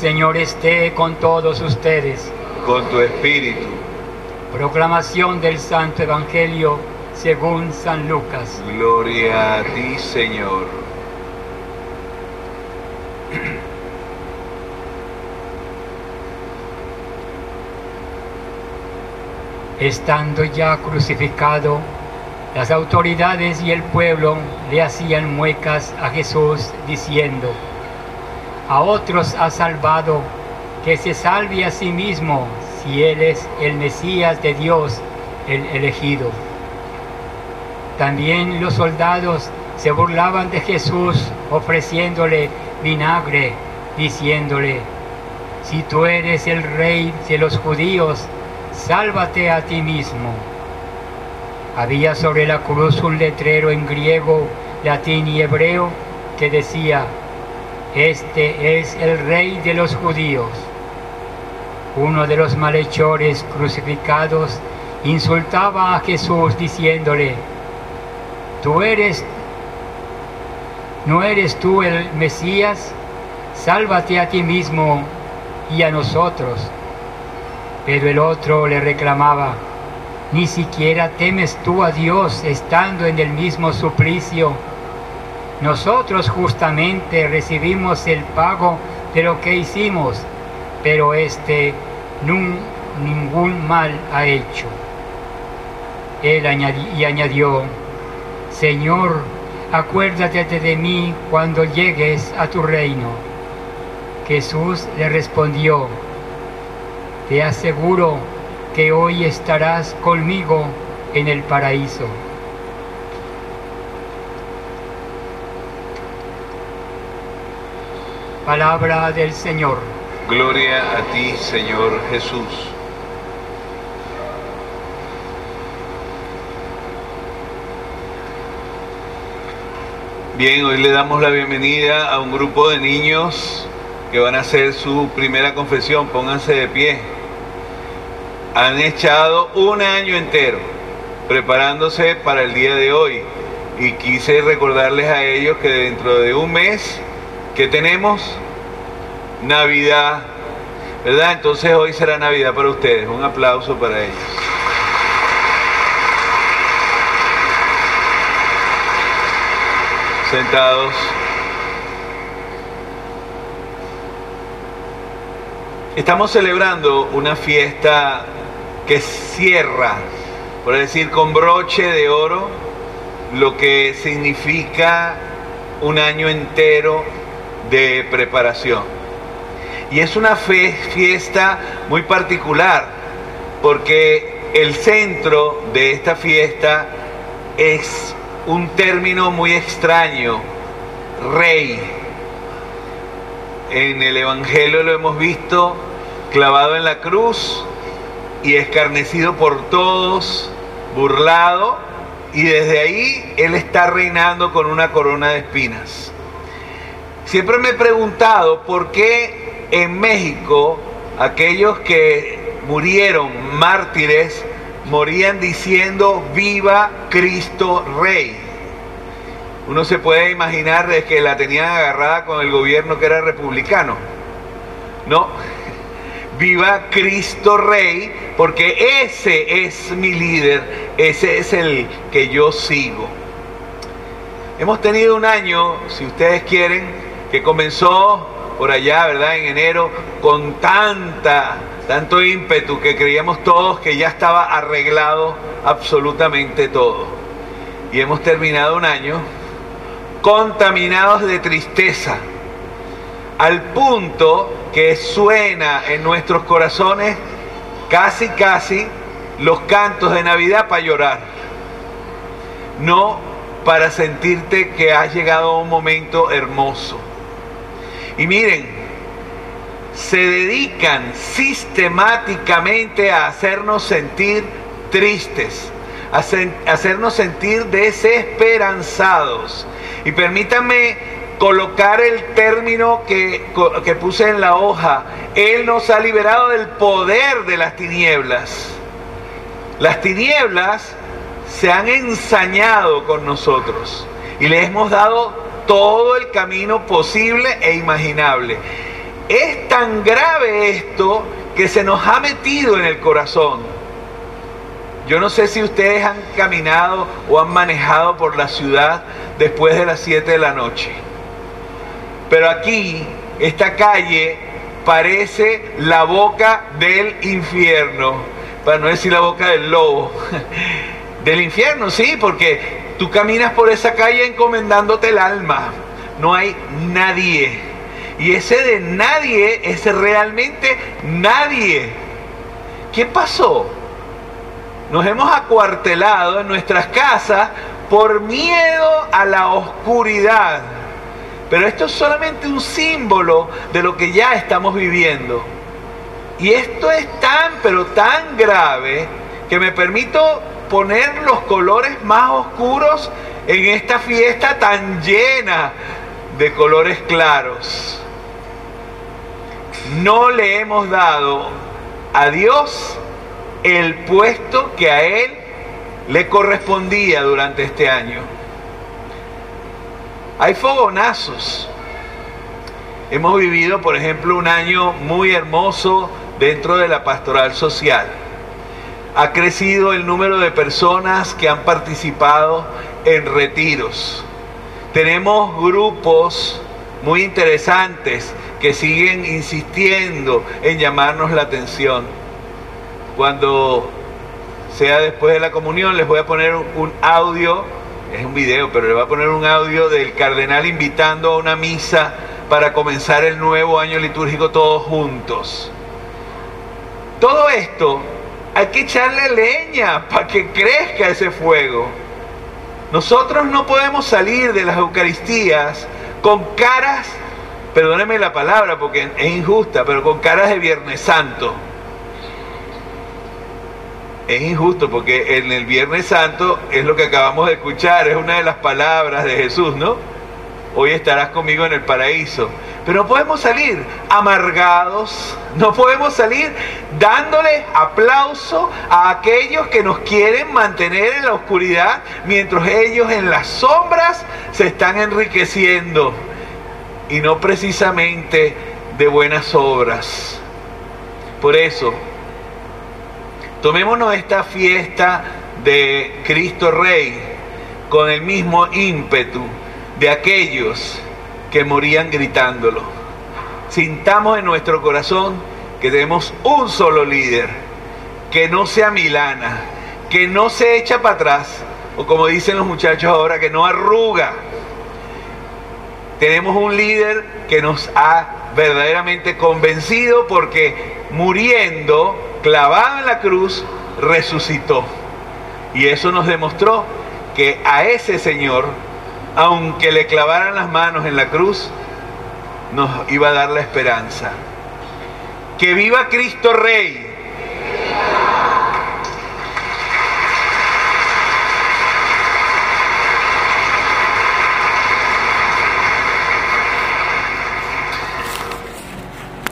Señor esté con todos ustedes. con tu espíritu. Proclamación del Santo Evangelio según San Lucas. Gloria a ti, Señor. Estando ya crucificado, las autoridades y el pueblo le hacían muecas a Jesús diciendo, a otros ha salvado, que se salve a sí mismo si él es el Mesías de Dios, el elegido. También los soldados se burlaban de Jesús ofreciéndole vinagre, diciéndole, si tú eres el rey de los judíos, sálvate a ti mismo. Había sobre la cruz un letrero en griego, latín y hebreo que decía, este es el rey de los judíos. Uno de los malhechores crucificados insultaba a Jesús diciéndole, tú eres, no eres tú el Mesías, sálvate a ti mismo y a nosotros. Pero el otro le reclamaba, ni siquiera temes tú a Dios estando en el mismo suplicio. Nosotros justamente recibimos el pago de lo que hicimos, pero este ningún mal ha hecho. Él y añadió, Señor, acuérdate de mí cuando llegues a tu reino. Jesús le respondió, te aseguro que hoy estarás conmigo en el paraíso. Palabra del Señor. Gloria a ti, Señor Jesús. Bien, hoy le damos la bienvenida a un grupo de niños que van a hacer su primera confesión. Pónganse de pie. Han echado un año entero preparándose para el día de hoy y quise recordarles a ellos que dentro de un mes que tenemos Navidad, ¿verdad? Entonces hoy será Navidad para ustedes. Un aplauso para ellos. Sentados. Estamos celebrando una fiesta que cierra, por decir, con broche de oro, lo que significa un año entero de preparación. Y es una fiesta muy particular, porque el centro de esta fiesta es un término muy extraño, rey. En el Evangelio lo hemos visto clavado en la cruz y escarnecido por todos, burlado, y desde ahí Él está reinando con una corona de espinas. Siempre me he preguntado por qué en México aquellos que murieron mártires morían diciendo viva Cristo Rey. Uno se puede imaginar que la tenían agarrada con el gobierno que era republicano. No, viva Cristo Rey, porque ese es mi líder, ese es el que yo sigo. Hemos tenido un año, si ustedes quieren, que comenzó por allá, ¿verdad? En enero, con tanta, tanto ímpetu que creíamos todos que ya estaba arreglado absolutamente todo. Y hemos terminado un año contaminados de tristeza, al punto que suena en nuestros corazones casi, casi los cantos de Navidad para llorar. No para sentirte que has llegado a un momento hermoso. Y miren, se dedican sistemáticamente a hacernos sentir tristes, a hacernos sentir desesperanzados. Y permítanme colocar el término que, que, puse en la hoja. Él nos ha liberado del poder de las tinieblas. Las tinieblas se han ensañado con nosotros y le hemos dado todo el camino posible e imaginable. Es tan grave esto que se nos ha metido en el corazón. Yo no sé si ustedes han caminado o han manejado por la ciudad después de las 7 de la noche. Pero aquí, esta calle parece la boca del infierno, para no decir la boca del lobo. Del infierno, sí, porque tú caminas por esa calle encomendándote el alma. No hay nadie. Y ese de nadie es realmente nadie. ¿Qué pasó? Nos hemos acuartelado en nuestras casas por miedo a la oscuridad. Pero esto es solamente un símbolo de lo que ya estamos viviendo. Y esto es tan, pero tan grave que me permito poner los colores más oscuros en esta fiesta tan llena de colores claros. No le hemos dado a Dios el puesto que a Él le correspondía durante este año. Hay fogonazos. Hemos vivido, por ejemplo, un año muy hermoso dentro de la pastoral social. Ha crecido el número de personas que han participado en retiros. Tenemos grupos muy interesantes que siguen insistiendo en llamarnos la atención. Cuando sea después de la comunión, les voy a poner un audio, es un video, pero les voy a poner un audio del cardenal invitando a una misa para comenzar el nuevo año litúrgico todos juntos. Todo esto hay que echarle leña para que crezca ese fuego. Nosotros no podemos salir de las Eucaristías con caras, perdónenme la palabra porque es injusta, pero con caras de Viernes Santo. Es injusto porque en el Viernes Santo es lo que acabamos de escuchar, es una de las palabras de Jesús, ¿no? Hoy estarás conmigo en el paraíso. Pero no podemos salir amargados, no podemos salir dándole aplauso a aquellos que nos quieren mantener en la oscuridad mientras ellos en las sombras se están enriqueciendo y no precisamente de buenas obras. Por eso, tomémonos esta fiesta de Cristo Rey con el mismo ímpetu de aquellos que morían gritándolo. Sintamos en nuestro corazón que tenemos un solo líder, que no sea Milana, que no se echa para atrás, o como dicen los muchachos ahora, que no arruga. Tenemos un líder que nos ha verdaderamente convencido porque muriendo, clavado en la cruz, resucitó. Y eso nos demostró que a ese Señor aunque le clavaran las manos en la cruz, nos iba a dar la esperanza. Que viva Cristo Rey.